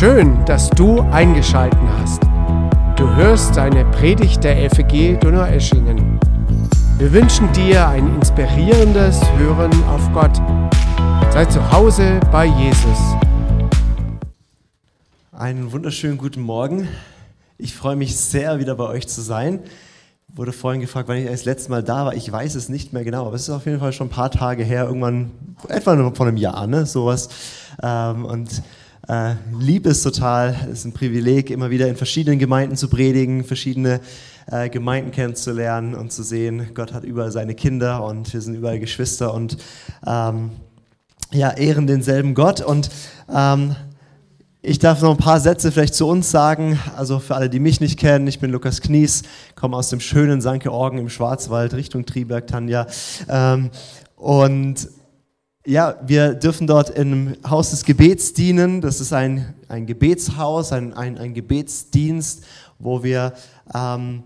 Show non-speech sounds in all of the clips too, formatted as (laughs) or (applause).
Schön, dass du eingeschalten hast. Du hörst eine Predigt der FEG Donaueschingen. Wir wünschen dir ein inspirierendes Hören auf Gott. Sei zu Hause bei Jesus. Einen wunderschönen guten Morgen. Ich freue mich sehr, wieder bei euch zu sein. Wurde vorhin gefragt, wann ich das letzte Mal da war. Ich weiß es nicht mehr genau, aber es ist auf jeden Fall schon ein paar Tage her, irgendwann, etwa vor einem Jahr, ne? sowas. Ähm, und äh, liebe es total. Es ist ein Privileg, immer wieder in verschiedenen Gemeinden zu predigen, verschiedene äh, Gemeinden kennenzulernen und zu sehen, Gott hat überall seine Kinder und wir sind überall Geschwister und ähm, ja, ehren denselben Gott. Und ähm, ich darf noch ein paar Sätze vielleicht zu uns sagen. Also für alle, die mich nicht kennen, ich bin Lukas Knies, komme aus dem schönen St. Georgen im Schwarzwald Richtung Triberg, Tanja. Ähm, und ja, wir dürfen dort im Haus des Gebets dienen. Das ist ein, ein Gebetshaus, ein, ein, ein Gebetsdienst, wo wir ähm,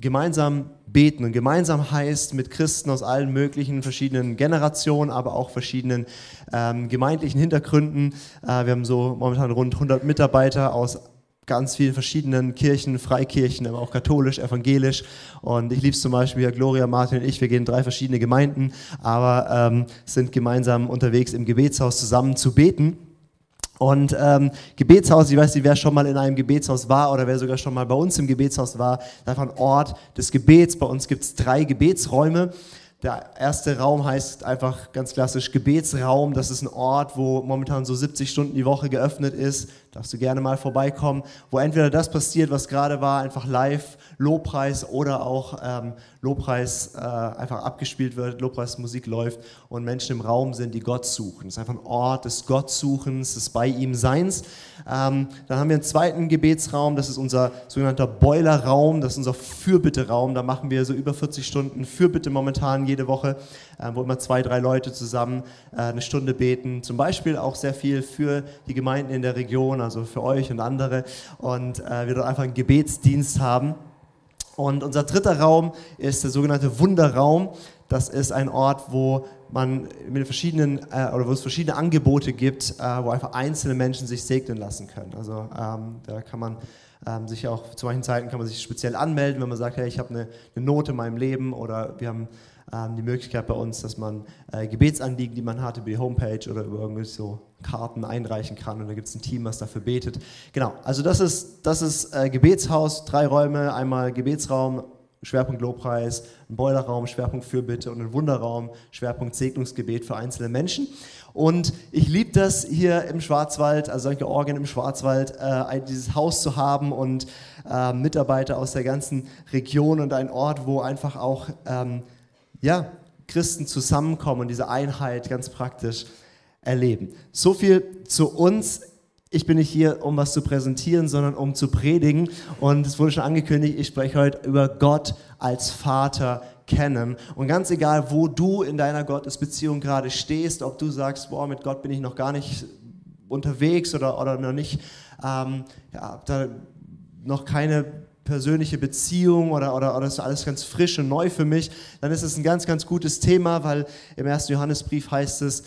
gemeinsam beten. Und gemeinsam heißt mit Christen aus allen möglichen verschiedenen Generationen, aber auch verschiedenen ähm, gemeindlichen Hintergründen. Äh, wir haben so momentan rund 100 Mitarbeiter aus ganz vielen verschiedenen Kirchen, Freikirchen, aber auch katholisch, evangelisch. Und ich liebe es zum Beispiel, Gloria, Martin und ich, wir gehen in drei verschiedene Gemeinden, aber ähm, sind gemeinsam unterwegs im Gebetshaus zusammen zu beten. Und ähm, Gebetshaus, ich weiß nicht, wer schon mal in einem Gebetshaus war oder wer sogar schon mal bei uns im Gebetshaus war, einfach ein Ort des Gebets. Bei uns gibt es drei Gebetsräume. Der erste Raum heißt einfach ganz klassisch Gebetsraum. Das ist ein Ort, wo momentan so 70 Stunden die Woche geöffnet ist. Darfst du gerne mal vorbeikommen, wo entweder das passiert, was gerade war, einfach live Lobpreis oder auch ähm, Lobpreis äh, einfach abgespielt wird, Lobpreismusik läuft und Menschen im Raum sind, die Gott suchen. Es ist einfach ein Ort des Gottsuchens, des bei ihm Seins. Ähm, dann haben wir einen zweiten Gebetsraum, das ist unser sogenannter Boilerraum, das ist unser Fürbitteraum. Da machen wir so über 40 Stunden Fürbitte momentan jede Woche, äh, wo immer zwei, drei Leute zusammen äh, eine Stunde beten. Zum Beispiel auch sehr viel für die Gemeinden in der Region, also für euch und andere. Und äh, wir dort einfach einen Gebetsdienst haben. Und unser dritter Raum ist der sogenannte Wunderraum. Das ist ein Ort, wo man mit verschiedenen äh, oder wo es verschiedene Angebote gibt, äh, wo einfach einzelne Menschen sich segnen lassen können. Also ähm, da kann man ähm, sich auch zu manchen Zeiten kann man sich speziell anmelden, wenn man sagt, hey, ich habe eine, eine Not in meinem Leben oder wir haben ähm, die Möglichkeit bei uns, dass man äh, Gebetsanliegen, die man hat, über die Homepage oder über irgendwie so Karten einreichen kann und da gibt es ein Team, was dafür betet. Genau, also das ist, das ist äh, Gebetshaus, drei Räume, einmal Gebetsraum, Schwerpunkt Lobpreis, ein Boilerraum, Schwerpunkt Fürbitte und ein Wunderraum, Schwerpunkt Segnungsgebet für einzelne Menschen. Und ich liebe das hier im Schwarzwald, also solche Orgien im Schwarzwald, äh, dieses Haus zu haben und äh, Mitarbeiter aus der ganzen Region und ein Ort, wo einfach auch ähm, ja, Christen zusammenkommen und diese Einheit ganz praktisch erleben. So viel zu uns. Ich bin nicht hier, um was zu präsentieren, sondern um zu predigen. Und es wurde schon angekündigt, ich spreche heute über Gott als Vater kennen. Und ganz egal, wo du in deiner Gottesbeziehung gerade stehst, ob du sagst, boah, mit Gott bin ich noch gar nicht unterwegs oder, oder noch nicht, ähm, ja, da noch keine persönliche Beziehung oder, oder, oder ist alles ganz frisch und neu für mich, dann ist es ein ganz, ganz gutes Thema, weil im ersten Johannesbrief heißt es,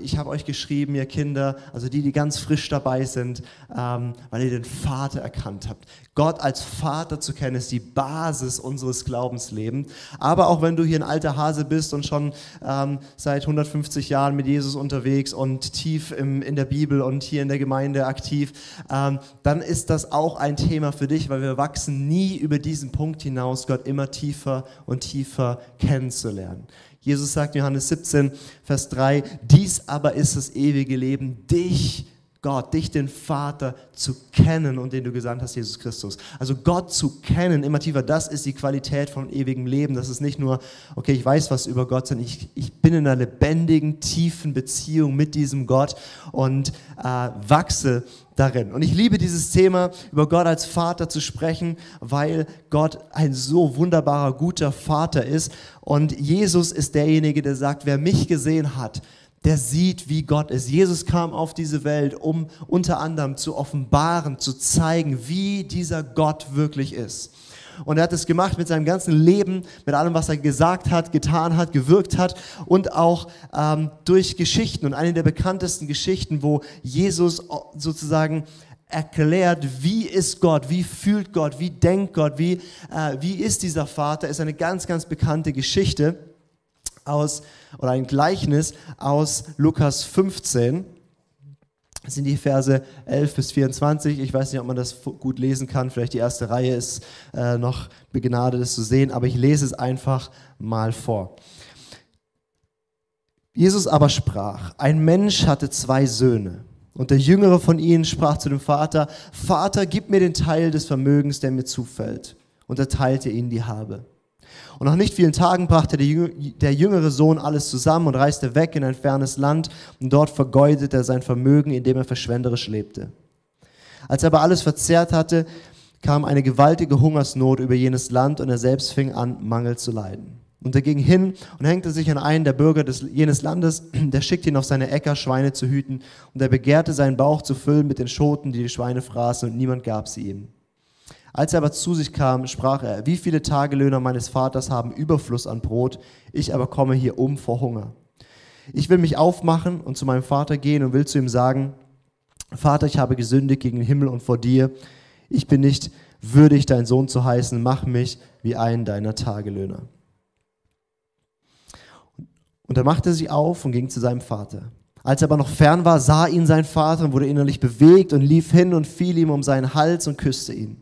ich habe euch geschrieben, ihr Kinder, also die, die ganz frisch dabei sind, ähm, weil ihr den Vater erkannt habt. Gott als Vater zu kennen, ist die Basis unseres Glaubenslebens. Aber auch wenn du hier ein alter Hase bist und schon ähm, seit 150 Jahren mit Jesus unterwegs und tief in der Bibel und hier in der Gemeinde aktiv, ähm, dann ist das auch ein Thema für dich, weil wir wachsen nie über diesen Punkt hinaus, Gott immer tiefer und tiefer kennenzulernen. Jesus sagt in Johannes 17, Vers 3, dies aber ist das ewige Leben, dich Gott, dich, den Vater, zu kennen und den du gesandt hast, Jesus Christus. Also Gott zu kennen, immer tiefer, das ist die Qualität von ewigem Leben. Das ist nicht nur, okay, ich weiß was über Gott, sondern ich, ich bin in einer lebendigen, tiefen Beziehung mit diesem Gott und äh, wachse darin. Und ich liebe dieses Thema, über Gott als Vater zu sprechen, weil Gott ein so wunderbarer, guter Vater ist. Und Jesus ist derjenige, der sagt, wer mich gesehen hat, der sieht, wie Gott ist. Jesus kam auf diese Welt, um unter anderem zu offenbaren, zu zeigen, wie dieser Gott wirklich ist. Und er hat es gemacht mit seinem ganzen Leben, mit allem, was er gesagt hat, getan hat, gewirkt hat und auch ähm, durch Geschichten. Und eine der bekanntesten Geschichten, wo Jesus sozusagen erklärt, wie ist Gott, wie fühlt Gott, wie denkt Gott, wie, äh, wie ist dieser Vater, ist eine ganz, ganz bekannte Geschichte aus, oder ein Gleichnis aus Lukas 15. Das sind die Verse 11 bis 24. Ich weiß nicht, ob man das gut lesen kann. Vielleicht die erste Reihe ist äh, noch begnadet, es zu sehen, aber ich lese es einfach mal vor. Jesus aber sprach, ein Mensch hatte zwei Söhne. Und der jüngere von ihnen sprach zu dem Vater, Vater, gib mir den Teil des Vermögens, der mir zufällt. Und er teilte ihnen die Habe. Und nach nicht vielen Tagen brachte der jüngere Sohn alles zusammen und reiste weg in ein fernes Land und dort vergeudete er sein Vermögen, indem er verschwenderisch lebte. Als er aber alles verzehrt hatte, kam eine gewaltige Hungersnot über jenes Land und er selbst fing an, Mangel zu leiden. Und er ging hin und hängte sich an einen der Bürger des, jenes Landes, der schickte ihn auf seine Äcker, Schweine zu hüten, und er begehrte seinen Bauch zu füllen mit den Schoten, die die Schweine fraßen, und niemand gab sie ihm. Als er aber zu sich kam, sprach er, wie viele Tagelöhner meines Vaters haben Überfluss an Brot, ich aber komme hier um vor Hunger. Ich will mich aufmachen und zu meinem Vater gehen und will zu ihm sagen, Vater, ich habe gesündigt gegen den Himmel und vor dir. Ich bin nicht würdig, dein Sohn zu heißen, mach mich wie einen deiner Tagelöhner. Und er machte sich auf und ging zu seinem Vater. Als er aber noch fern war, sah ihn sein Vater und wurde innerlich bewegt und lief hin und fiel ihm um seinen Hals und küsste ihn.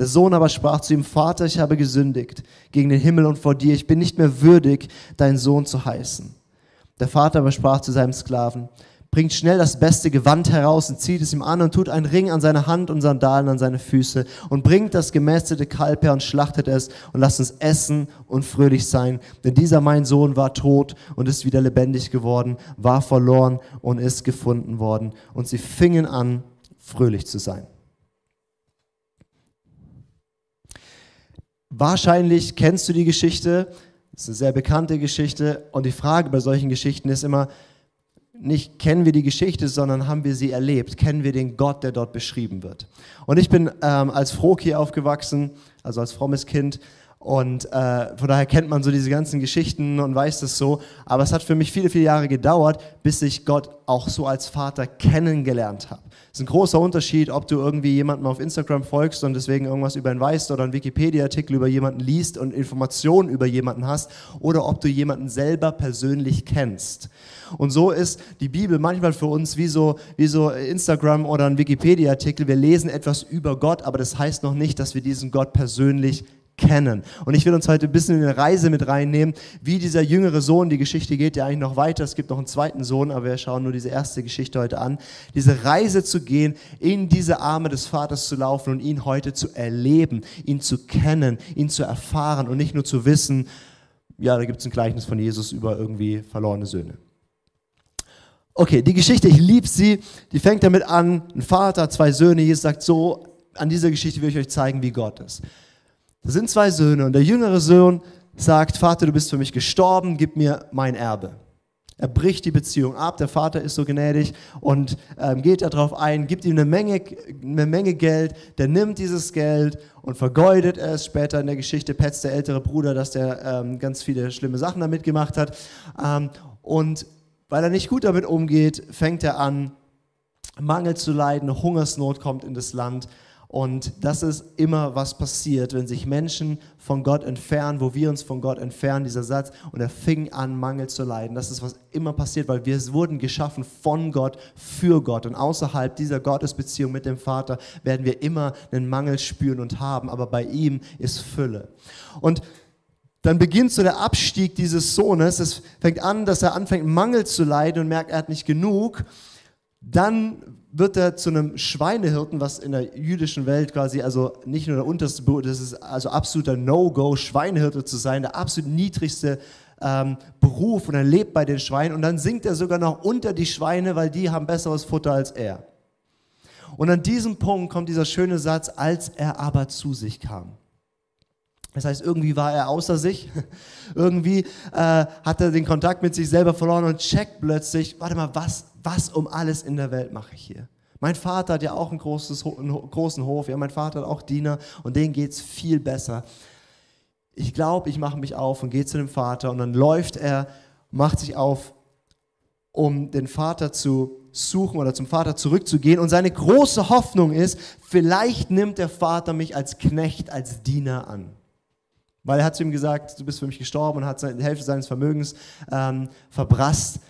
Der Sohn aber sprach zu ihm, Vater, ich habe gesündigt gegen den Himmel und vor dir, ich bin nicht mehr würdig, dein Sohn zu heißen. Der Vater aber sprach zu seinem Sklaven, bringt schnell das beste Gewand heraus und zieht es ihm an und tut einen Ring an seine Hand und Sandalen an seine Füße und bringt das gemästete Kalb her und schlachtet es und lasst uns essen und fröhlich sein. Denn dieser mein Sohn war tot und ist wieder lebendig geworden, war verloren und ist gefunden worden. Und sie fingen an, fröhlich zu sein. Wahrscheinlich kennst du die Geschichte, das ist eine sehr bekannte Geschichte und die Frage bei solchen Geschichten ist immer, nicht kennen wir die Geschichte, sondern haben wir sie erlebt, kennen wir den Gott, der dort beschrieben wird. Und ich bin ähm, als Froki aufgewachsen, also als frommes Kind und äh, von daher kennt man so diese ganzen Geschichten und weiß das so. Aber es hat für mich viele, viele Jahre gedauert, bis ich Gott auch so als Vater kennengelernt habe. Ist ein großer Unterschied, ob du irgendwie jemandem auf Instagram folgst und deswegen irgendwas über ihn weißt oder einen Wikipedia-Artikel über jemanden liest und Informationen über jemanden hast oder ob du jemanden selber persönlich kennst. Und so ist die Bibel manchmal für uns wie so, wie so Instagram oder ein Wikipedia-Artikel. Wir lesen etwas über Gott, aber das heißt noch nicht, dass wir diesen Gott persönlich kennen kennen. Und ich will uns heute ein bisschen in eine Reise mit reinnehmen, wie dieser jüngere Sohn, die Geschichte geht ja eigentlich noch weiter, es gibt noch einen zweiten Sohn, aber wir schauen nur diese erste Geschichte heute an, diese Reise zu gehen, in diese Arme des Vaters zu laufen und ihn heute zu erleben, ihn zu kennen, ihn zu erfahren und nicht nur zu wissen, ja, da gibt es ein Gleichnis von Jesus über irgendwie verlorene Söhne. Okay, die Geschichte, ich liebe sie, die fängt damit an, ein Vater, zwei Söhne, Jesus sagt so, an dieser Geschichte will ich euch zeigen, wie Gott ist. Da sind zwei Söhne und der jüngere Sohn sagt, Vater, du bist für mich gestorben, gib mir mein Erbe. Er bricht die Beziehung ab, der Vater ist so gnädig und ähm, geht darauf ein, gibt ihm eine Menge, eine Menge Geld, der nimmt dieses Geld und vergeudet es. Später in der Geschichte petzt der ältere Bruder, dass der ähm, ganz viele schlimme Sachen damit gemacht hat. Ähm, und weil er nicht gut damit umgeht, fängt er an, Mangel zu leiden, Hungersnot kommt in das Land und das ist immer, was passiert, wenn sich Menschen von Gott entfernen, wo wir uns von Gott entfernen, dieser Satz, und er fing an, Mangel zu leiden. Das ist, was immer passiert, weil wir wurden geschaffen von Gott, für Gott. Und außerhalb dieser Gottesbeziehung mit dem Vater werden wir immer einen Mangel spüren und haben, aber bei ihm ist Fülle. Und dann beginnt so der Abstieg dieses Sohnes. Es fängt an, dass er anfängt, Mangel zu leiden und merkt, er hat nicht genug. Dann wird er zu einem Schweinehirten, was in der jüdischen Welt quasi also nicht nur der unterste das ist also absoluter No-Go, Schweinehirte zu sein, der absolut niedrigste ähm, Beruf und er lebt bei den Schweinen und dann sinkt er sogar noch unter die Schweine, weil die haben besseres Futter als er. Und an diesem Punkt kommt dieser schöne Satz, als er aber zu sich kam. Das heißt, irgendwie war er außer sich, (laughs) irgendwie äh, hat er den Kontakt mit sich selber verloren und checkt plötzlich, warte mal, was, was um alles in der Welt mache ich hier? Mein Vater hat ja auch ein großes, einen großen Hof, ja, mein Vater hat auch Diener und denen geht es viel besser. Ich glaube, ich mache mich auf und gehe zu dem Vater und dann läuft er, macht sich auf um den Vater zu suchen oder zum Vater zurückzugehen. Und seine große Hoffnung ist, vielleicht nimmt der Vater mich als Knecht, als Diener an. Weil er hat zu ihm gesagt, du bist für mich gestorben und hat die Hälfte seines Vermögens ähm, verbrasst.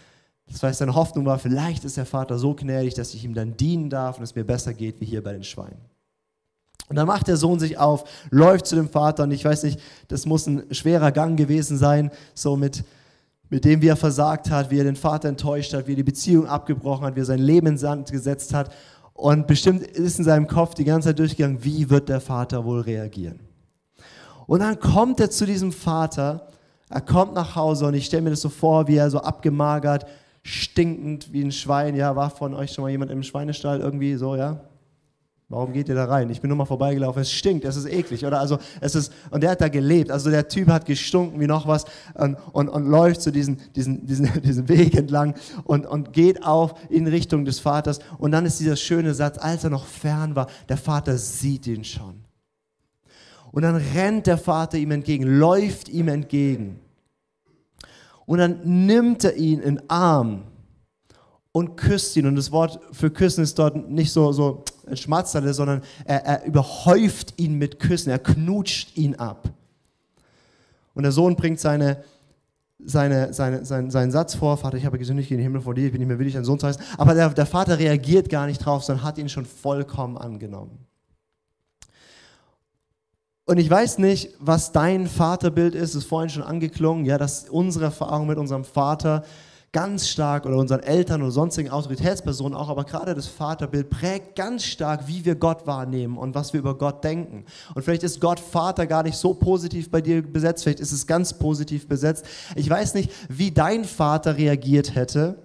Das heißt, seine Hoffnung war, vielleicht ist der Vater so gnädig, dass ich ihm dann dienen darf und es mir besser geht wie hier bei den Schweinen. Und dann macht der Sohn sich auf, läuft zu dem Vater und ich weiß nicht, das muss ein schwerer Gang gewesen sein, so mit, mit dem, wie er versagt hat, wie er den Vater enttäuscht hat, wie er die Beziehung abgebrochen hat, wie er sein Leben in Sand gesetzt hat. Und bestimmt ist in seinem Kopf die ganze Zeit durchgegangen, wie wird der Vater wohl reagieren. Und dann kommt er zu diesem Vater, er kommt nach Hause und ich stelle mir das so vor, wie er so abgemagert, stinkend wie ein Schwein. Ja, war von euch schon mal jemand im Schweinestall irgendwie so, ja? Warum geht ihr da rein? Ich bin nur mal vorbeigelaufen. Es stinkt, es ist eklig, oder? Also es ist und der hat da gelebt. Also der Typ hat gestunken wie noch was und, und, und läuft so diesen, diesen, diesen, (laughs) diesen Weg entlang und, und geht auf in Richtung des Vaters. Und dann ist dieser schöne Satz, als er noch fern war, der Vater sieht ihn schon. Und dann rennt der Vater ihm entgegen, läuft ihm entgegen. Und dann nimmt er ihn in den Arm und küsst ihn. Und das Wort für küssen ist dort nicht so, so ein Schmatzerle, sondern er, er überhäuft ihn mit Küssen. Er knutscht ihn ab. Und der Sohn bringt seine, seine, seine, seinen, seinen Satz vor, Vater, ich habe gesündigt in den Himmel vor dir, ich bin nicht mehr willig, dein Sohn zu heißen. Aber der, der Vater reagiert gar nicht drauf, sondern hat ihn schon vollkommen angenommen. Und ich weiß nicht, was dein Vaterbild ist, ist vorhin schon angeklungen, ja, dass unsere Erfahrung mit unserem Vater ganz stark oder unseren Eltern oder sonstigen Autoritätspersonen auch, aber gerade das Vaterbild prägt ganz stark, wie wir Gott wahrnehmen und was wir über Gott denken. Und vielleicht ist Gott Vater gar nicht so positiv bei dir besetzt, vielleicht ist es ganz positiv besetzt. Ich weiß nicht, wie dein Vater reagiert hätte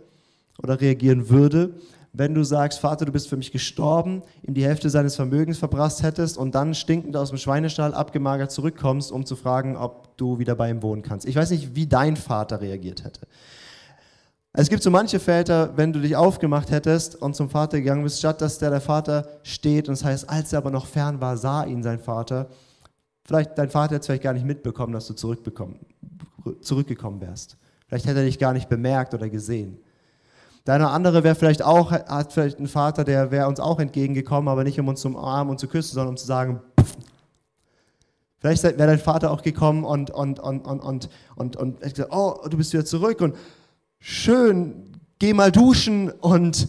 oder reagieren würde, wenn du sagst, Vater, du bist für mich gestorben, ihm die Hälfte seines Vermögens verbrasst hättest und dann stinkend aus dem Schweinestall abgemagert zurückkommst, um zu fragen, ob du wieder bei ihm wohnen kannst. Ich weiß nicht, wie dein Vater reagiert hätte. Es gibt so manche Väter, wenn du dich aufgemacht hättest und zum Vater gegangen bist, statt dass der, der Vater steht und das heißt, als er aber noch fern war, sah ihn sein Vater. Vielleicht dein Vater hätte vielleicht gar nicht mitbekommen, dass du zurückgekommen wärst. Vielleicht hätte er dich gar nicht bemerkt oder gesehen. Der andere wäre vielleicht auch, hat vielleicht einen Vater, der wäre uns auch entgegengekommen, aber nicht um uns zum Arm und zu küssen, sondern um zu sagen, pff. Vielleicht wäre dein Vater auch gekommen und, und, und, und, und, und, und hätte gesagt, oh, du bist wieder zurück und schön, geh mal duschen und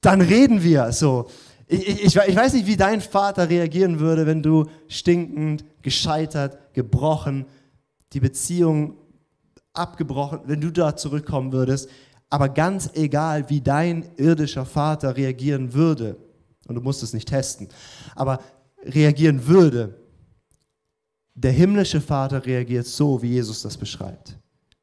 dann reden wir. So. Ich, ich, ich weiß nicht, wie dein Vater reagieren würde, wenn du stinkend, gescheitert, gebrochen, die Beziehung abgebrochen, wenn du da zurückkommen würdest. Aber ganz egal, wie dein irdischer Vater reagieren würde, und du musst es nicht testen, aber reagieren würde, der himmlische Vater reagiert so, wie Jesus das beschreibt.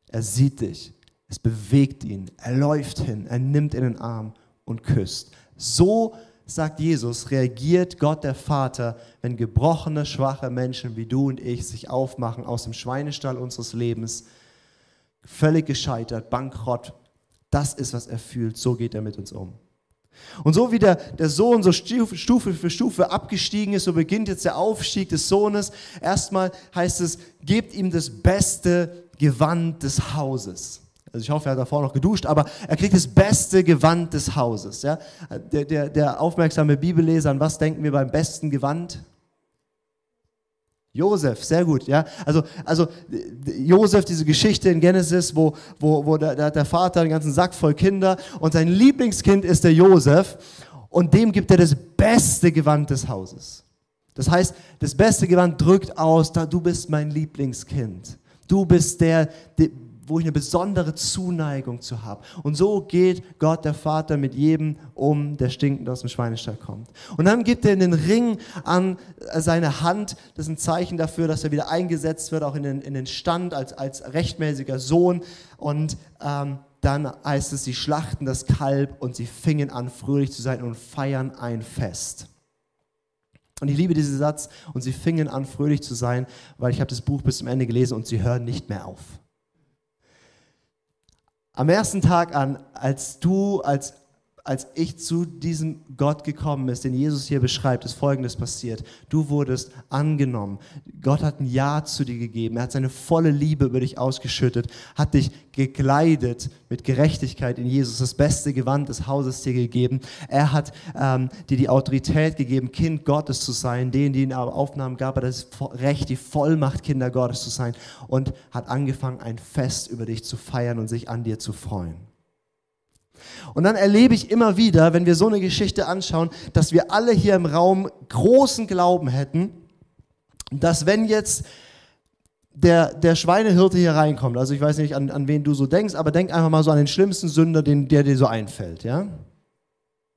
Er sieht dich, es bewegt ihn, er läuft hin, er nimmt in den Arm und küsst. So, sagt Jesus, reagiert Gott der Vater, wenn gebrochene, schwache Menschen wie du und ich sich aufmachen aus dem Schweinestall unseres Lebens, völlig gescheitert, bankrott, das ist, was er fühlt. So geht er mit uns um. Und so wie der, der Sohn so Stufe für Stufe abgestiegen ist, so beginnt jetzt der Aufstieg des Sohnes. Erstmal heißt es, gebt ihm das beste Gewand des Hauses. Also ich hoffe, er hat davor noch geduscht, aber er kriegt das beste Gewand des Hauses. Ja? Der, der, der aufmerksame Bibelleser, an was denken wir beim besten Gewand? Josef, sehr gut, ja. Also, also Josef, diese Geschichte in Genesis, wo, wo, wo der, der Vater einen ganzen Sack voll Kinder und sein Lieblingskind ist der Josef und dem gibt er das beste Gewand des Hauses. Das heißt, das beste Gewand drückt aus, da du bist mein Lieblingskind. Du bist der wo ich eine besondere Zuneigung zu habe. Und so geht Gott, der Vater, mit jedem um, der stinkend aus dem Schweinestall kommt. Und dann gibt er den Ring an seine Hand. Das ist ein Zeichen dafür, dass er wieder eingesetzt wird, auch in den, in den Stand als, als rechtmäßiger Sohn. Und ähm, dann heißt es, sie schlachten das Kalb und sie fingen an, fröhlich zu sein und feiern ein Fest. Und ich liebe diesen Satz, und sie fingen an, fröhlich zu sein, weil ich habe das Buch bis zum Ende gelesen und sie hören nicht mehr auf. Am ersten Tag an, als du als, als ich zu diesem Gott gekommen ist, den Jesus hier beschreibt, ist Folgendes passiert. Du wurdest angenommen. Gott hat ein Ja zu dir gegeben. Er hat seine volle Liebe über dich ausgeschüttet, hat dich gekleidet mit Gerechtigkeit in Jesus, das beste Gewand des Hauses dir gegeben. Er hat ähm, dir die Autorität gegeben, Kind Gottes zu sein. Denen, die ihn aber aufnahmen, gab er das Recht, die Vollmacht, Kinder Gottes zu sein. Und hat angefangen, ein Fest über dich zu feiern und sich an dir zu freuen. Und dann erlebe ich immer wieder, wenn wir so eine Geschichte anschauen, dass wir alle hier im Raum großen Glauben hätten, dass wenn jetzt der, der Schweinehirte hier reinkommt, also ich weiß nicht, an, an wen du so denkst, aber denk einfach mal so an den schlimmsten Sünder, den, der dir so einfällt, ja?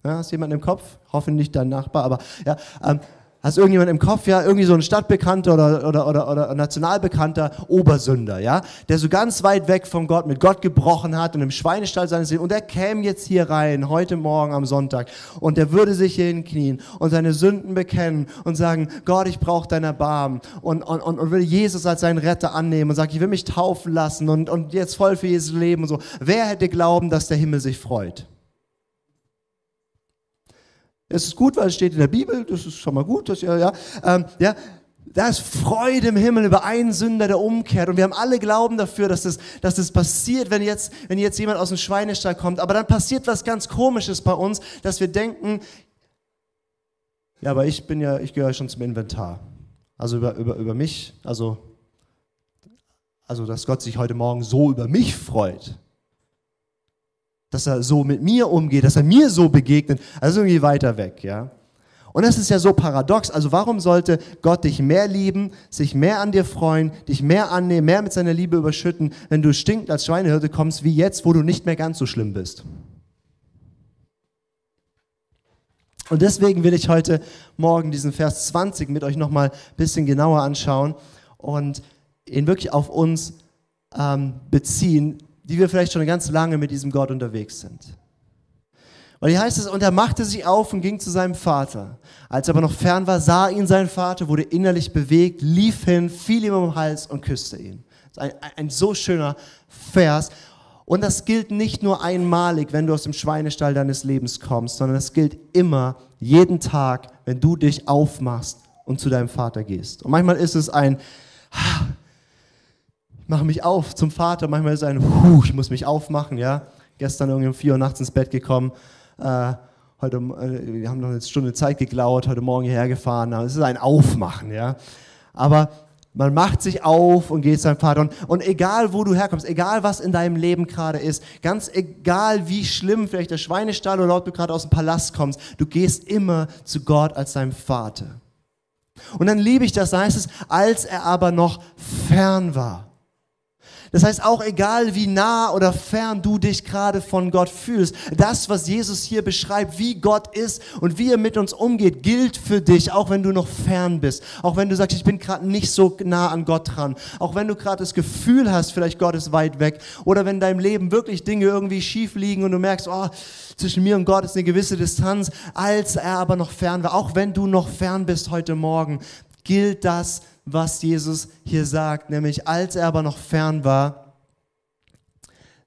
ja hast du jemanden im Kopf? Hoffentlich dein Nachbar, aber ja. Ähm, Hast irgendjemand im Kopf, ja, irgendwie so ein Stadtbekannter oder, oder, oder, oder nationalbekannter Obersünder, ja, der so ganz weit weg von Gott, mit Gott gebrochen hat und im Schweinestall seines Lebens, und der käme jetzt hier rein, heute Morgen am Sonntag, und der würde sich hier hinknien und seine Sünden bekennen und sagen, Gott, ich brauche dein Erbarmen. Und, und, und, und will Jesus als seinen Retter annehmen und sagt, ich will mich taufen lassen und, und jetzt voll für Jesus leben und so. Wer hätte glauben, dass der Himmel sich freut? Es ist gut, weil es steht in der Bibel, das ist schon mal gut, dass ihr, ja, ähm, ja, da ist Freude im Himmel über einen Sünder, der umkehrt. Und wir haben alle Glauben dafür, dass das, dass das passiert, wenn jetzt, wenn jetzt jemand aus dem Schweinestall kommt. Aber dann passiert was ganz Komisches bei uns, dass wir denken, ja, aber ich bin ja, ich gehöre schon zum Inventar. Also über, über, über mich, also, also, dass Gott sich heute Morgen so über mich freut dass er so mit mir umgeht, dass er mir so begegnet, also irgendwie weiter weg, ja. Und das ist ja so paradox. Also warum sollte Gott dich mehr lieben, sich mehr an dir freuen, dich mehr annehmen, mehr mit seiner Liebe überschütten, wenn du stinkend als Schweinehirte kommst, wie jetzt, wo du nicht mehr ganz so schlimm bist? Und deswegen will ich heute Morgen diesen Vers 20 mit euch nochmal ein bisschen genauer anschauen und ihn wirklich auf uns ähm, beziehen, die wir vielleicht schon ganz lange mit diesem Gott unterwegs sind. Weil hier heißt es, und er machte sich auf und ging zu seinem Vater. Als er aber noch fern war, sah ihn sein Vater, wurde innerlich bewegt, lief hin, fiel ihm um den Hals und küsste ihn. Ein, ein so schöner Vers. Und das gilt nicht nur einmalig, wenn du aus dem Schweinestall deines Lebens kommst, sondern das gilt immer, jeden Tag, wenn du dich aufmachst und zu deinem Vater gehst. Und manchmal ist es ein, mache mich auf zum Vater. Manchmal ist ein, huh, ich muss mich aufmachen, ja. Gestern irgendwie um vier Uhr nachts ins Bett gekommen. Äh, heute, äh, wir haben noch eine Stunde Zeit geklaut, heute Morgen hierher gefahren. Es ist ein Aufmachen, ja. Aber man macht sich auf und geht seinem Vater. Und, und egal, wo du herkommst, egal, was in deinem Leben gerade ist, ganz egal, wie schlimm vielleicht der Schweinestall oder dort du gerade aus dem Palast kommst, du gehst immer zu Gott als deinem Vater. Und dann liebe ich das, da heißt es, als er aber noch fern war. Das heißt, auch egal wie nah oder fern du dich gerade von Gott fühlst, das, was Jesus hier beschreibt, wie Gott ist und wie er mit uns umgeht, gilt für dich, auch wenn du noch fern bist. Auch wenn du sagst, ich bin gerade nicht so nah an Gott dran. Auch wenn du gerade das Gefühl hast, vielleicht Gott ist weit weg. Oder wenn in deinem Leben wirklich Dinge irgendwie schief liegen und du merkst, oh, zwischen mir und Gott ist eine gewisse Distanz, als er aber noch fern war. Auch wenn du noch fern bist heute Morgen, gilt das was Jesus hier sagt, nämlich als er aber noch fern war,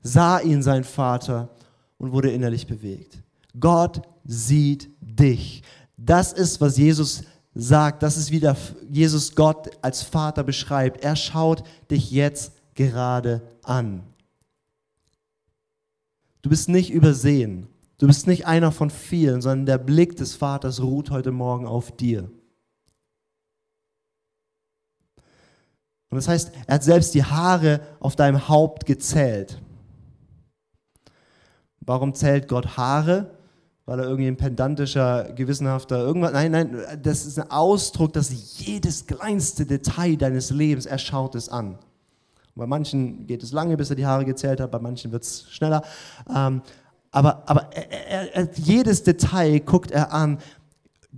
sah ihn sein Vater und wurde innerlich bewegt. Gott sieht dich. Das ist, was Jesus sagt. Das ist, wie der Jesus Gott als Vater beschreibt. Er schaut dich jetzt gerade an. Du bist nicht übersehen. Du bist nicht einer von vielen, sondern der Blick des Vaters ruht heute Morgen auf dir. Und das heißt, er hat selbst die Haare auf deinem Haupt gezählt. Warum zählt Gott Haare? Weil er irgendwie ein pedantischer, gewissenhafter irgendwas. Nein, nein, das ist ein Ausdruck, dass jedes kleinste Detail deines Lebens, er schaut es an. bei manchen geht es lange, bis er die Haare gezählt hat, bei manchen wird es schneller. Ähm, aber aber er, er, jedes Detail guckt er an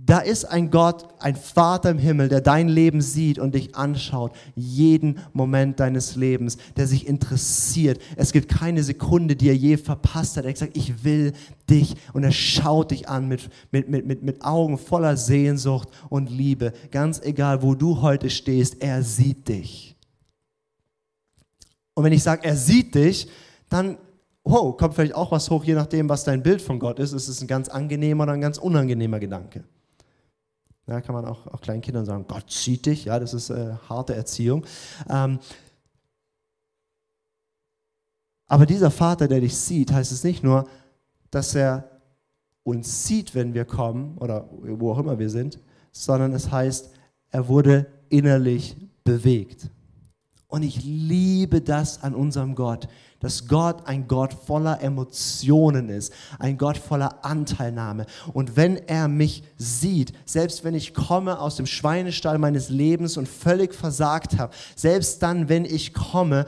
da ist ein Gott, ein Vater im Himmel, der dein Leben sieht und dich anschaut, jeden Moment deines Lebens, der sich interessiert. Es gibt keine Sekunde, die er je verpasst hat. Er sagt, ich will dich und er schaut dich an mit, mit, mit, mit, mit Augen voller Sehnsucht und Liebe. Ganz egal, wo du heute stehst, er sieht dich. Und wenn ich sage, er sieht dich, dann wow, kommt vielleicht auch was hoch, je nachdem, was dein Bild von Gott ist. Ist es ein ganz angenehmer oder ein ganz unangenehmer Gedanke? Ja, kann man auch, auch kleinen Kindern sagen, Gott zieht dich, ja, das ist äh, harte Erziehung. Ähm, aber dieser Vater, der dich sieht, heißt es nicht nur, dass er uns sieht, wenn wir kommen oder wo auch immer wir sind, sondern es heißt, er wurde innerlich bewegt. Und ich liebe das an unserem Gott, dass Gott ein Gott voller Emotionen ist, ein Gott voller Anteilnahme. Und wenn er mich sieht, selbst wenn ich komme aus dem Schweinestall meines Lebens und völlig versagt habe, selbst dann, wenn ich komme,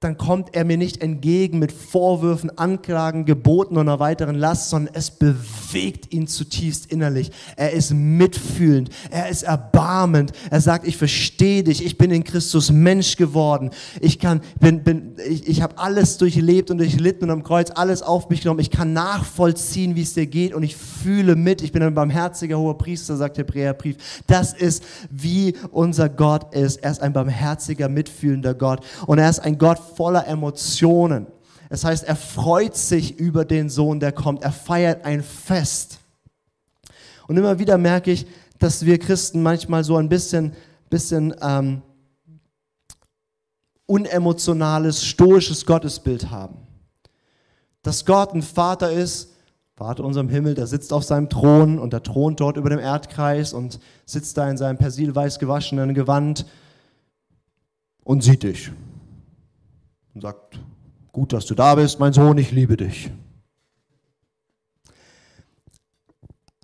dann kommt er mir nicht entgegen mit Vorwürfen, Anklagen, Geboten und einer weiteren Last, sondern es bewegt ihn zutiefst innerlich. Er ist mitfühlend, er ist erbarmend. Er sagt, ich verstehe dich, ich bin in Christus Mensch geworden. Ich kann, bin, bin, ich, ich habe alles durchlebt und durchlitten und am Kreuz alles auf mich genommen. Ich kann nachvollziehen, wie es dir geht und ich fühle mit. Ich bin ein barmherziger hoher Priester, sagt Hebräerbrief. Das ist, wie unser Gott ist. Er ist ein barmherziger, mitfühlender Gott und er ist ein Gott voller Emotionen. Das heißt, er freut sich über den Sohn, der kommt. Er feiert ein Fest. Und immer wieder merke ich, dass wir Christen manchmal so ein bisschen, bisschen ähm, unemotionales, stoisches Gottesbild haben. Dass Gott ein Vater ist, Vater unserem Himmel, der sitzt auf seinem Thron und der thront dort über dem Erdkreis und sitzt da in seinem persilweiß gewaschenen Gewand und sieht dich und sagt, gut, dass du da bist, mein Sohn, ich liebe dich.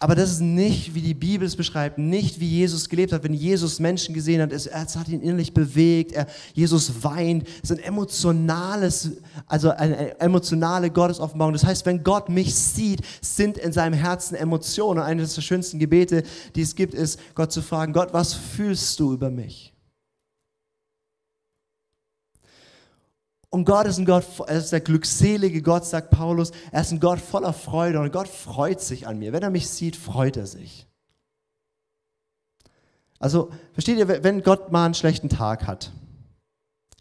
Aber das ist nicht, wie die Bibel es beschreibt, nicht wie Jesus gelebt hat. Wenn Jesus Menschen gesehen hat, es, es hat ihn innerlich bewegt, er, Jesus weint. Es ist ein emotionales, also eine emotionale Gottesoffenbarung. Das heißt, wenn Gott mich sieht, sind in seinem Herzen Emotionen. Und eines der schönsten Gebete, die es gibt, ist, Gott zu fragen, Gott, was fühlst du über mich? Und Gott ist ein Gott, er ist der glückselige Gott, sagt Paulus. Er ist ein Gott voller Freude und Gott freut sich an mir. Wenn er mich sieht, freut er sich. Also, versteht ihr, wenn Gott mal einen schlechten Tag hat,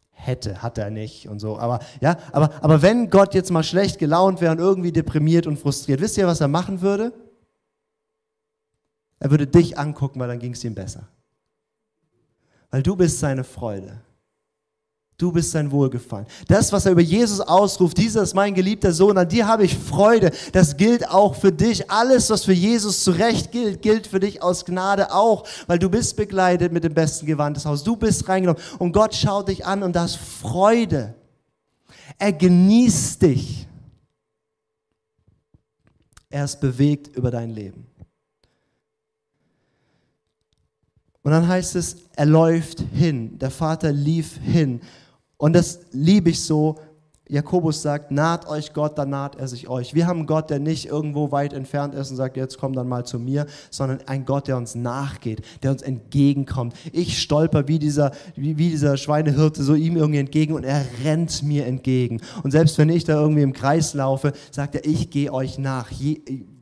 hätte, hat er nicht und so, aber, ja, aber, aber wenn Gott jetzt mal schlecht gelaunt wäre und irgendwie deprimiert und frustriert, wisst ihr, was er machen würde? Er würde dich angucken, weil dann ging es ihm besser. Weil du bist seine Freude. Du bist sein Wohlgefallen. Das, was er über Jesus ausruft, dieser ist mein geliebter Sohn, an dir habe ich Freude, das gilt auch für dich. Alles, was für Jesus zurecht gilt, gilt für dich aus Gnade auch, weil du bist begleitet mit dem besten Gewand des Hauses. Du bist reingenommen und Gott schaut dich an und das Freude. Er genießt dich. Er ist bewegt über dein Leben. Und dann heißt es, er läuft hin. Der Vater lief hin. Und das liebe ich so. Jakobus sagt, naht euch Gott, dann naht er sich euch. Wir haben einen Gott, der nicht irgendwo weit entfernt ist und sagt, jetzt komm dann mal zu mir, sondern ein Gott, der uns nachgeht, der uns entgegenkommt. Ich stolper wie dieser, wie, wie dieser Schweinehirte so ihm irgendwie entgegen und er rennt mir entgegen. Und selbst wenn ich da irgendwie im Kreis laufe, sagt er, ich gehe euch nach. Je,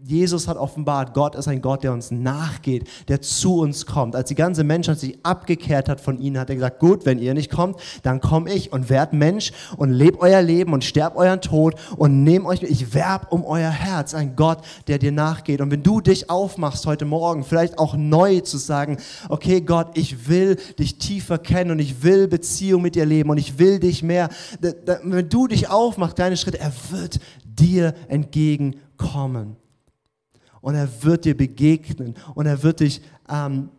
Jesus hat offenbart, Gott ist ein Gott, der uns nachgeht, der zu uns kommt. Als die ganze Menschheit sich abgekehrt hat von ihnen, hat er gesagt, gut, wenn ihr nicht kommt, dann komme ich und werd Mensch und lebt euer Leben und sterbt euren Tod und nehmt euch, ich werb um euer Herz, ein Gott, der dir nachgeht. Und wenn du dich aufmachst heute Morgen, vielleicht auch neu zu sagen, okay Gott, ich will dich tiefer kennen und ich will Beziehung mit dir leben und ich will dich mehr, wenn du dich aufmachst, deine Schritte, er wird dir entgegenkommen und er wird dir begegnen und er wird dich, ähm,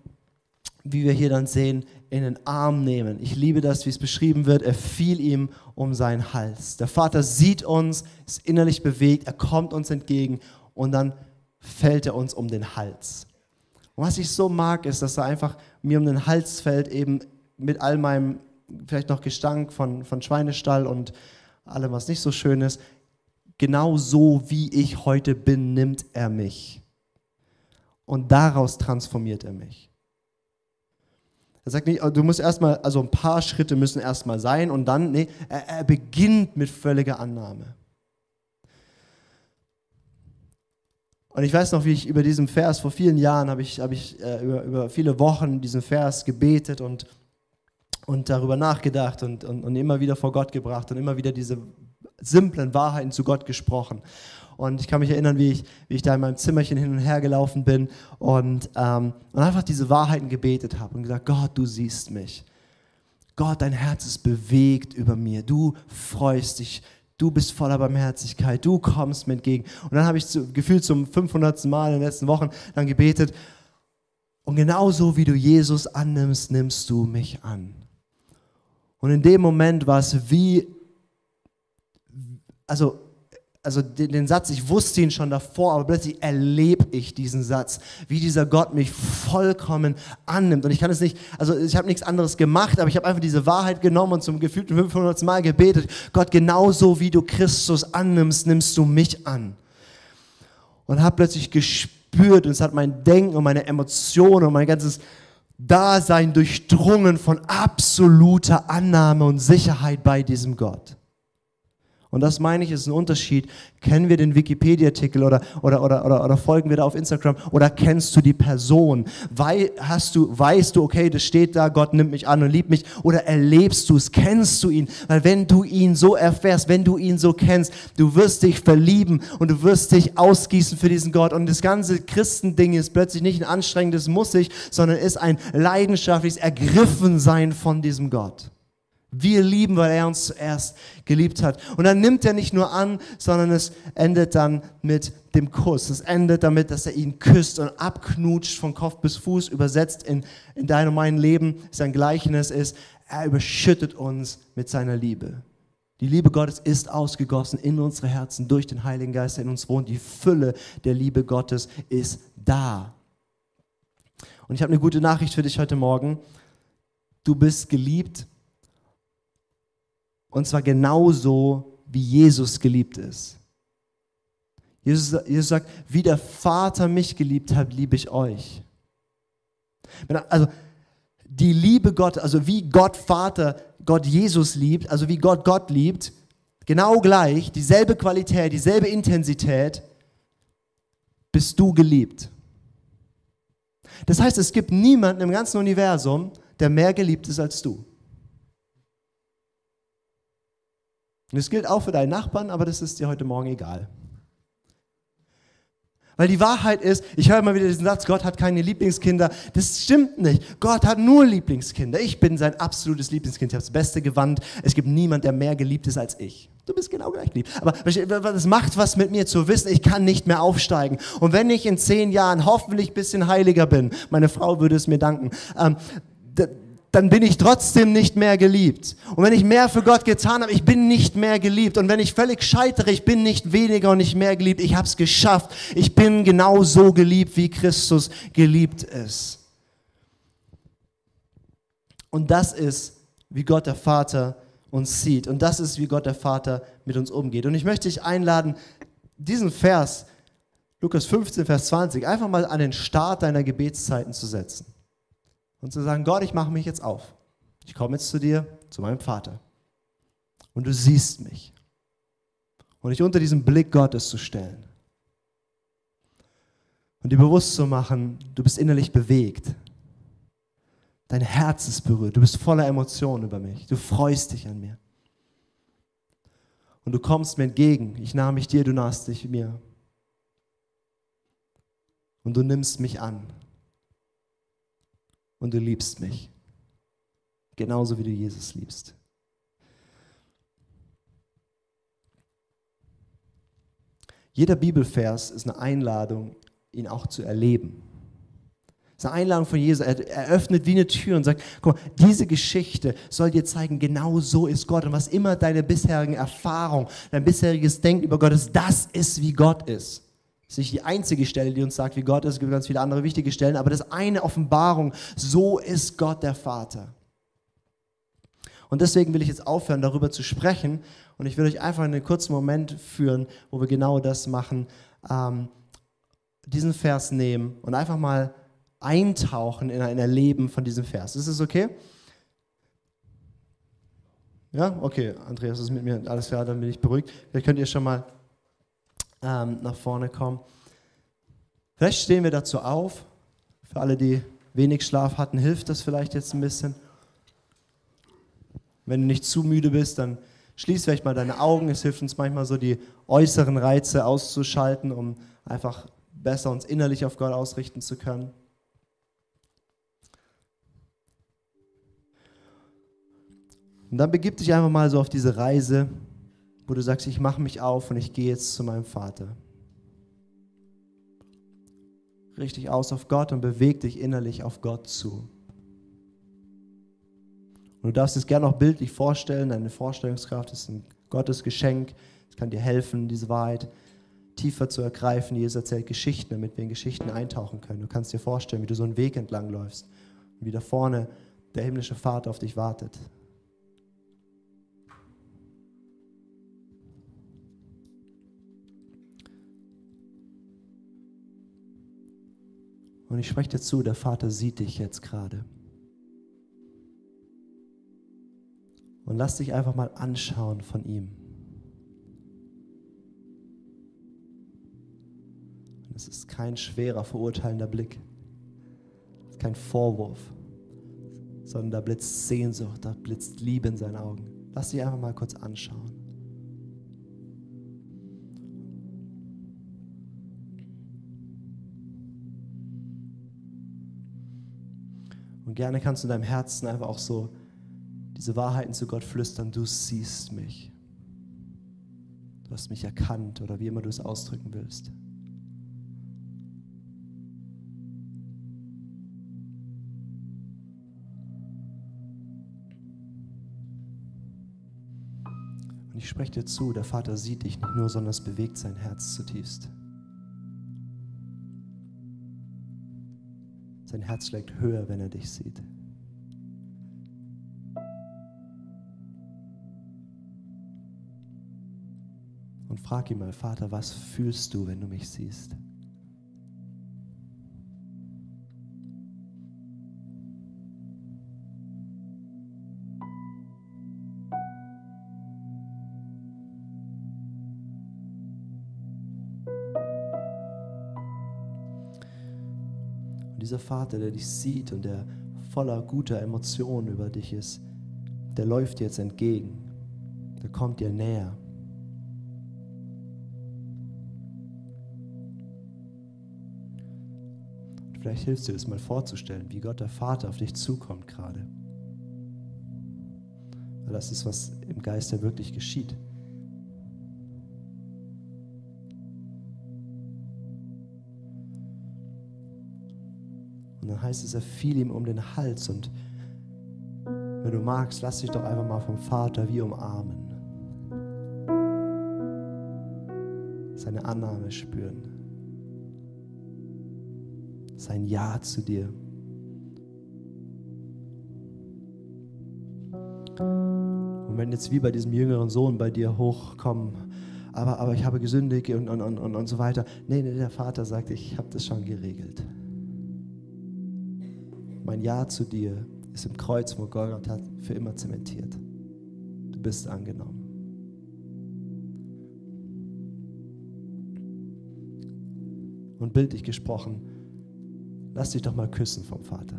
wie wir hier dann sehen, in den Arm nehmen. Ich liebe das, wie es beschrieben wird. Er fiel ihm um seinen Hals. Der Vater sieht uns, ist innerlich bewegt, er kommt uns entgegen und dann fällt er uns um den Hals. Und was ich so mag, ist, dass er einfach mir um den Hals fällt, eben mit all meinem vielleicht noch Gestank von, von Schweinestall und allem, was nicht so schön ist genau so wie ich heute bin, nimmt er mich. Und daraus transformiert er mich. Er sagt nicht, du musst erstmal, also ein paar Schritte müssen erstmal sein und dann, nee, er, er beginnt mit völliger Annahme. Und ich weiß noch, wie ich über diesen Vers, vor vielen Jahren habe ich, hab ich äh, über, über viele Wochen diesen Vers gebetet und, und darüber nachgedacht und, und, und immer wieder vor Gott gebracht und immer wieder diese simplen Wahrheiten zu Gott gesprochen. Und ich kann mich erinnern, wie ich, wie ich da in meinem Zimmerchen hin und her gelaufen bin und, ähm, und einfach diese Wahrheiten gebetet habe und gesagt, Gott, du siehst mich. Gott, dein Herz ist bewegt über mir. Du freust dich. Du bist voller Barmherzigkeit. Du kommst mir entgegen. Und dann habe ich zu, gefühlt zum 500. Mal in den letzten Wochen dann gebetet. Und genauso wie du Jesus annimmst, nimmst du mich an. Und in dem Moment war es wie, also also den, den, Satz, ich wusste ihn schon davor, aber plötzlich erlebe ich diesen Satz, wie dieser Gott mich vollkommen annimmt. Und ich kann es nicht, also ich habe nichts anderes gemacht, aber ich habe einfach diese Wahrheit genommen und zum gefühlten 500 Mal gebetet. Gott, genauso wie du Christus annimmst, nimmst du mich an. Und habe plötzlich gespürt, und es hat mein Denken und meine Emotionen und mein ganzes Dasein durchdrungen von absoluter Annahme und Sicherheit bei diesem Gott. Und das meine ich, ist ein Unterschied. Kennen wir den Wikipedia-Artikel oder, oder, oder, oder, oder folgen wir da auf Instagram oder kennst du die Person? Wei, hast du, weißt du, okay, das steht da, Gott nimmt mich an und liebt mich oder erlebst du es, kennst du ihn? Weil wenn du ihn so erfährst, wenn du ihn so kennst, du wirst dich verlieben und du wirst dich ausgießen für diesen Gott. Und das ganze Christending ist plötzlich nicht ein anstrengendes Muss ich, sondern ist ein leidenschaftliches Ergriffensein von diesem Gott. Wir lieben, weil er uns zuerst geliebt hat. Und dann nimmt er nicht nur an, sondern es endet dann mit dem Kuss. Es endet damit, dass er ihn küsst und abknutscht von Kopf bis Fuß, übersetzt in, in dein und mein Leben. Sein Gleichnis ist, er überschüttet uns mit seiner Liebe. Die Liebe Gottes ist ausgegossen in unsere Herzen durch den Heiligen Geist, der in uns wohnt. Die Fülle der Liebe Gottes ist da. Und ich habe eine gute Nachricht für dich heute Morgen. Du bist geliebt und zwar genauso, wie Jesus geliebt ist. Jesus, Jesus sagt, wie der Vater mich geliebt hat, liebe ich euch. Also die Liebe Gott, also wie Gott Vater Gott Jesus liebt, also wie Gott Gott liebt, genau gleich, dieselbe Qualität, dieselbe Intensität, bist du geliebt. Das heißt, es gibt niemanden im ganzen Universum, der mehr geliebt ist als du. Und das gilt auch für deinen Nachbarn, aber das ist dir heute Morgen egal. Weil die Wahrheit ist, ich höre immer wieder diesen Satz, Gott hat keine Lieblingskinder. Das stimmt nicht. Gott hat nur Lieblingskinder. Ich bin sein absolutes Lieblingskind. Ich habe das Beste gewandt. Es gibt niemand, der mehr geliebt ist als ich. Du bist genau gleich lieb. Aber das macht was mit mir zu wissen, ich kann nicht mehr aufsteigen. Und wenn ich in zehn Jahren hoffentlich ein bisschen heiliger bin, meine Frau würde es mir danken, ähm, dann bin ich trotzdem nicht mehr geliebt. Und wenn ich mehr für Gott getan habe, ich bin nicht mehr geliebt. Und wenn ich völlig scheitere, ich bin nicht weniger und nicht mehr geliebt. Ich habe es geschafft. Ich bin genau so geliebt, wie Christus geliebt ist. Und das ist, wie Gott der Vater uns sieht. Und das ist, wie Gott der Vater mit uns umgeht. Und ich möchte dich einladen, diesen Vers, Lukas 15, Vers 20, einfach mal an den Start deiner Gebetszeiten zu setzen und zu sagen, Gott, ich mache mich jetzt auf. Ich komme jetzt zu dir, zu meinem Vater. Und du siehst mich. Und dich unter diesen Blick Gottes zu stellen. Und dir bewusst zu machen, du bist innerlich bewegt. Dein Herz ist berührt. Du bist voller Emotionen über mich. Du freust dich an mir. Und du kommst mir entgegen. Ich nahm mich dir, du nahst dich mir. Und du nimmst mich an und du liebst mich. Genauso wie du Jesus liebst. Jeder Bibelvers ist eine Einladung, ihn auch zu erleben. Es ist eine Einladung von Jesus. Er öffnet wie eine Tür und sagt, guck mal, diese Geschichte soll dir zeigen, genau so ist Gott. Und was immer deine bisherigen Erfahrungen, dein bisheriges Denken über Gott ist, das ist, wie Gott ist. Ist nicht die einzige Stelle, die uns sagt, wie Gott ist. Es gibt ganz viele andere wichtige Stellen, aber das eine Offenbarung. So ist Gott der Vater. Und deswegen will ich jetzt aufhören, darüber zu sprechen. Und ich will euch einfach einen kurzen Moment führen, wo wir genau das machen. Ähm, diesen Vers nehmen und einfach mal eintauchen in ein Erleben von diesem Vers. Ist es okay? Ja, okay, Andreas ist mit mir, alles klar, dann bin ich beruhigt. Vielleicht könnt ihr schon mal ähm, nach vorne kommen. Vielleicht stehen wir dazu auf. Für alle, die wenig Schlaf hatten, hilft das vielleicht jetzt ein bisschen. Wenn du nicht zu müde bist, dann Schließ vielleicht mal deine Augen. Es hilft uns manchmal so, die äußeren Reize auszuschalten, um einfach besser uns innerlich auf Gott ausrichten zu können. Und dann begib dich einfach mal so auf diese Reise, wo du sagst, ich mache mich auf und ich gehe jetzt zu meinem Vater. Richtig aus auf Gott und beweg dich innerlich auf Gott zu. Und du darfst es gerne auch bildlich vorstellen. Deine Vorstellungskraft ist ein Gottes Geschenk. Es kann dir helfen, diese Wahrheit tiefer zu ergreifen. Jesus erzählt Geschichten, damit wir in Geschichten eintauchen können. Du kannst dir vorstellen, wie du so einen Weg entlang läufst und wie da vorne der himmlische Vater auf dich wartet. Und ich spreche dir zu, der Vater sieht dich jetzt gerade. Und lass dich einfach mal anschauen von ihm. Und es ist kein schwerer, verurteilender Blick. Kein Vorwurf, sondern da blitzt Sehnsucht, da blitzt Liebe in seinen Augen. Lass dich einfach mal kurz anschauen. Und gerne kannst du in deinem Herzen einfach auch so diese Wahrheiten zu Gott flüstern. Du siehst mich. Du hast mich erkannt oder wie immer du es ausdrücken willst. Und ich spreche dir zu, der Vater sieht dich nicht nur, sondern es bewegt sein Herz zutiefst. Sein Herz schlägt höher, wenn er dich sieht. Und frag ihn mal, Vater, was fühlst du, wenn du mich siehst? Dieser Vater, der dich sieht und der voller guter Emotionen über dich ist, der läuft dir jetzt entgegen. Der kommt dir näher. Und vielleicht hilfst du dir das mal vorzustellen, wie Gott der Vater auf dich zukommt gerade. Weil das ist, was im Geist ja wirklich geschieht. Dann heißt es, er fiel ihm um den Hals und wenn du magst, lass dich doch einfach mal vom Vater wie umarmen. Seine Annahme spüren. Sein Ja zu dir. Und wenn jetzt wie bei diesem jüngeren Sohn bei dir hochkommen, aber, aber ich habe gesündigt und, und, und, und so weiter. Nee, nee, der Vater sagt, ich habe das schon geregelt. Mein Ja zu dir ist im Kreuz von Golgatha für immer zementiert. Du bist angenommen. Und bildlich gesprochen, lass dich doch mal küssen vom Vater.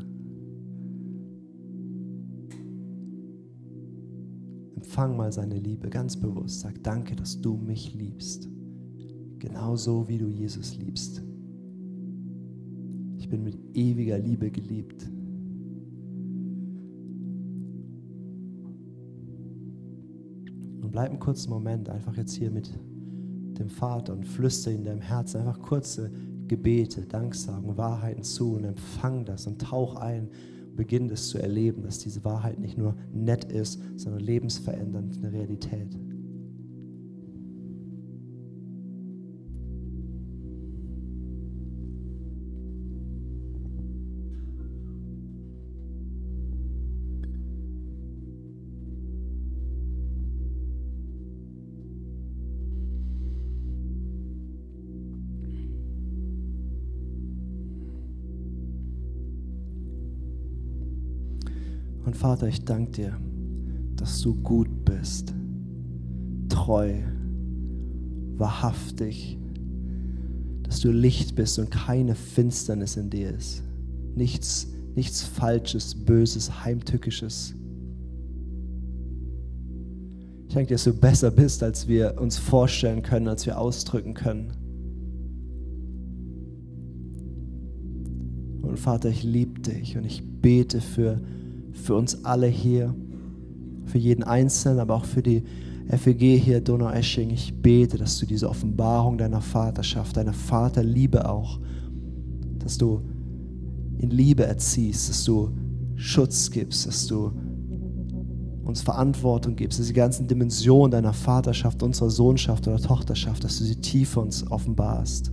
Empfang mal seine Liebe ganz bewusst. Sag danke, dass du mich liebst. Genauso wie du Jesus liebst. Ich bin mit ewiger Liebe geliebt. Und bleib einen kurzen Moment einfach jetzt hier mit dem Vater und flüster in deinem Herzen einfach kurze Gebete, Danksagen, Wahrheiten zu und empfang das und tauch ein und beginn das zu erleben, dass diese Wahrheit nicht nur nett ist, sondern lebensverändernd eine Realität. Und Vater, ich danke dir, dass du gut bist, treu, wahrhaftig, dass du Licht bist und keine Finsternis in dir ist. Nichts, nichts Falsches, Böses, Heimtückisches. Ich danke dir, dass du besser bist, als wir uns vorstellen können, als wir ausdrücken können. Und Vater, ich liebe dich und ich bete für, für uns alle hier, für jeden Einzelnen, aber auch für die FEG hier, Donau-Esching. Ich bete, dass du diese Offenbarung deiner Vaterschaft, deiner Vaterliebe auch, dass du in Liebe erziehst, dass du Schutz gibst, dass du uns Verantwortung gibst, dass die ganzen Dimensionen deiner Vaterschaft, unserer Sohnschaft oder Tochterschaft, dass du sie tief uns offenbarst.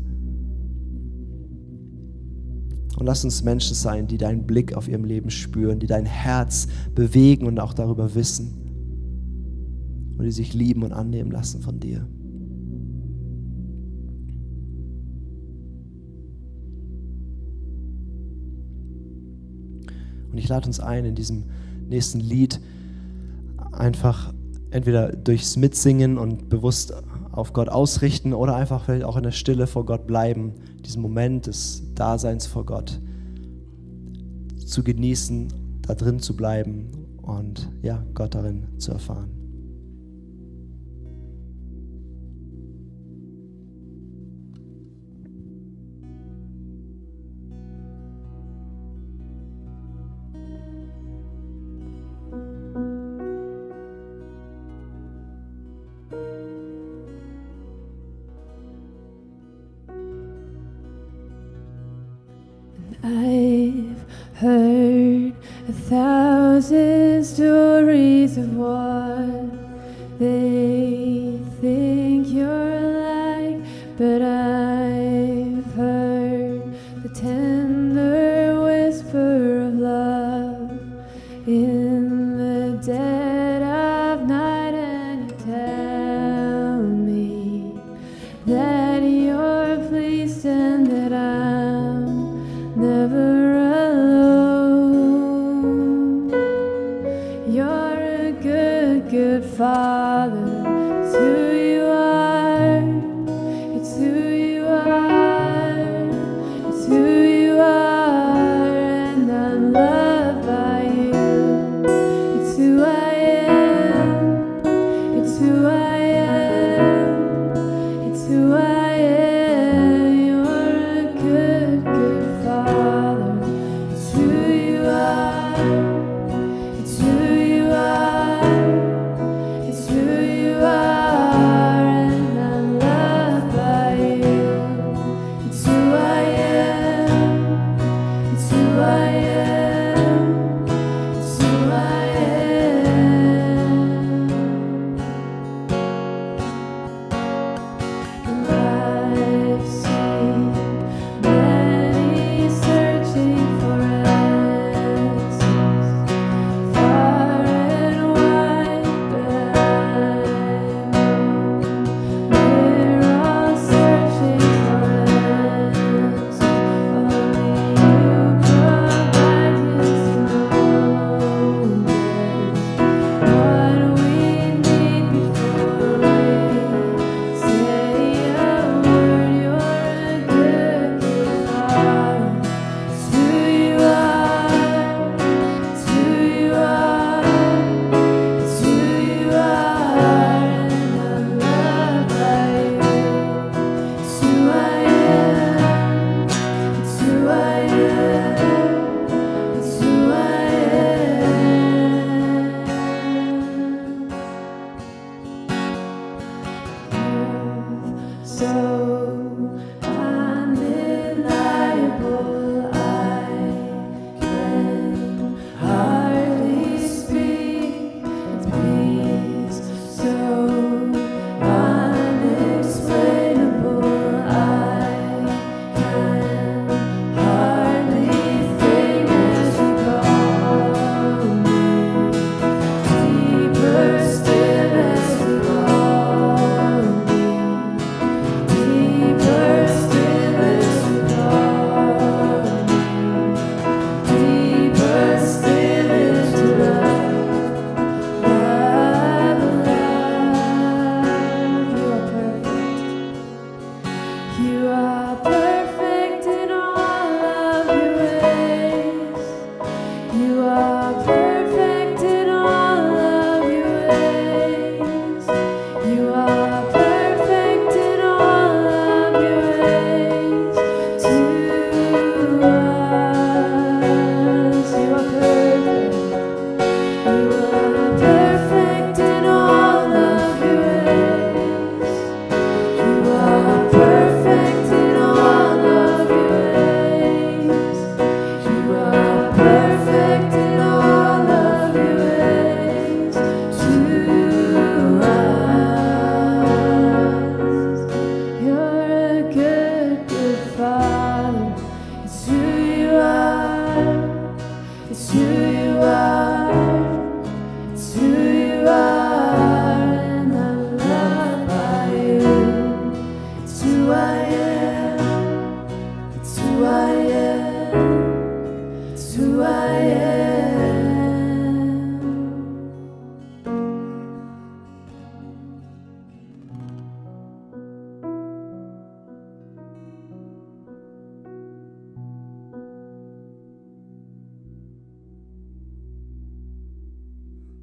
Und lass uns Menschen sein, die deinen Blick auf ihrem Leben spüren, die dein Herz bewegen und auch darüber wissen und die sich lieben und annehmen lassen von dir. Und ich lade uns ein, in diesem nächsten Lied einfach entweder durchs Mitsingen und bewusst auf Gott ausrichten oder einfach vielleicht auch in der Stille vor Gott bleiben, diesen Moment des Daseins vor Gott zu genießen, da drin zu bleiben und ja, Gott darin zu erfahren.